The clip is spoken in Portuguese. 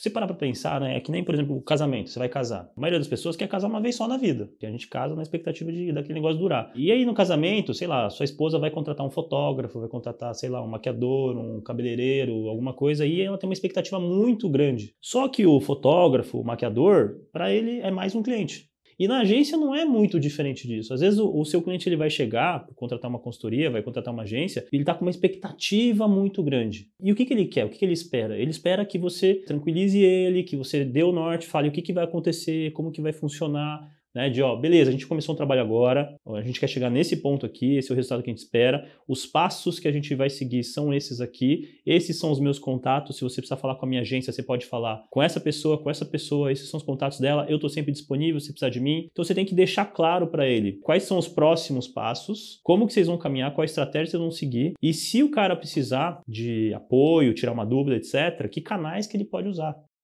Se você parar pra pensar, né, é que nem, por exemplo, o casamento, você vai casar. A maioria das pessoas quer casar uma vez só na vida, que a gente casa na expectativa de daquele negócio durar. E aí no casamento, sei lá, sua esposa vai contratar um fotógrafo, vai contratar, sei lá, um maquiador, um cabeleireiro, alguma coisa, e ela tem uma expectativa muito grande. Só que o fotógrafo, o maquiador, para ele é mais um cliente. E na agência não é muito diferente disso. Às vezes o, o seu cliente ele vai chegar, contratar uma consultoria, vai contratar uma agência, ele está com uma expectativa muito grande. E o que, que ele quer? O que, que ele espera? Ele espera que você tranquilize ele, que você dê o norte, fale o que, que vai acontecer, como que vai funcionar, né? De ó, beleza, a gente começou um trabalho agora, a gente quer chegar nesse ponto aqui, esse é o resultado que a gente espera. Os passos que a gente vai seguir são esses aqui. Esses são os meus contatos. Se você precisar falar com a minha agência, você pode falar com essa pessoa, com essa pessoa. Esses são os contatos dela. Eu estou sempre disponível se precisar de mim. Então você tem que deixar claro para ele quais são os próximos passos, como que vocês vão caminhar, qual estratégia vocês vão seguir e se o cara precisar de apoio, tirar uma dúvida, etc, que canais que ele pode usar.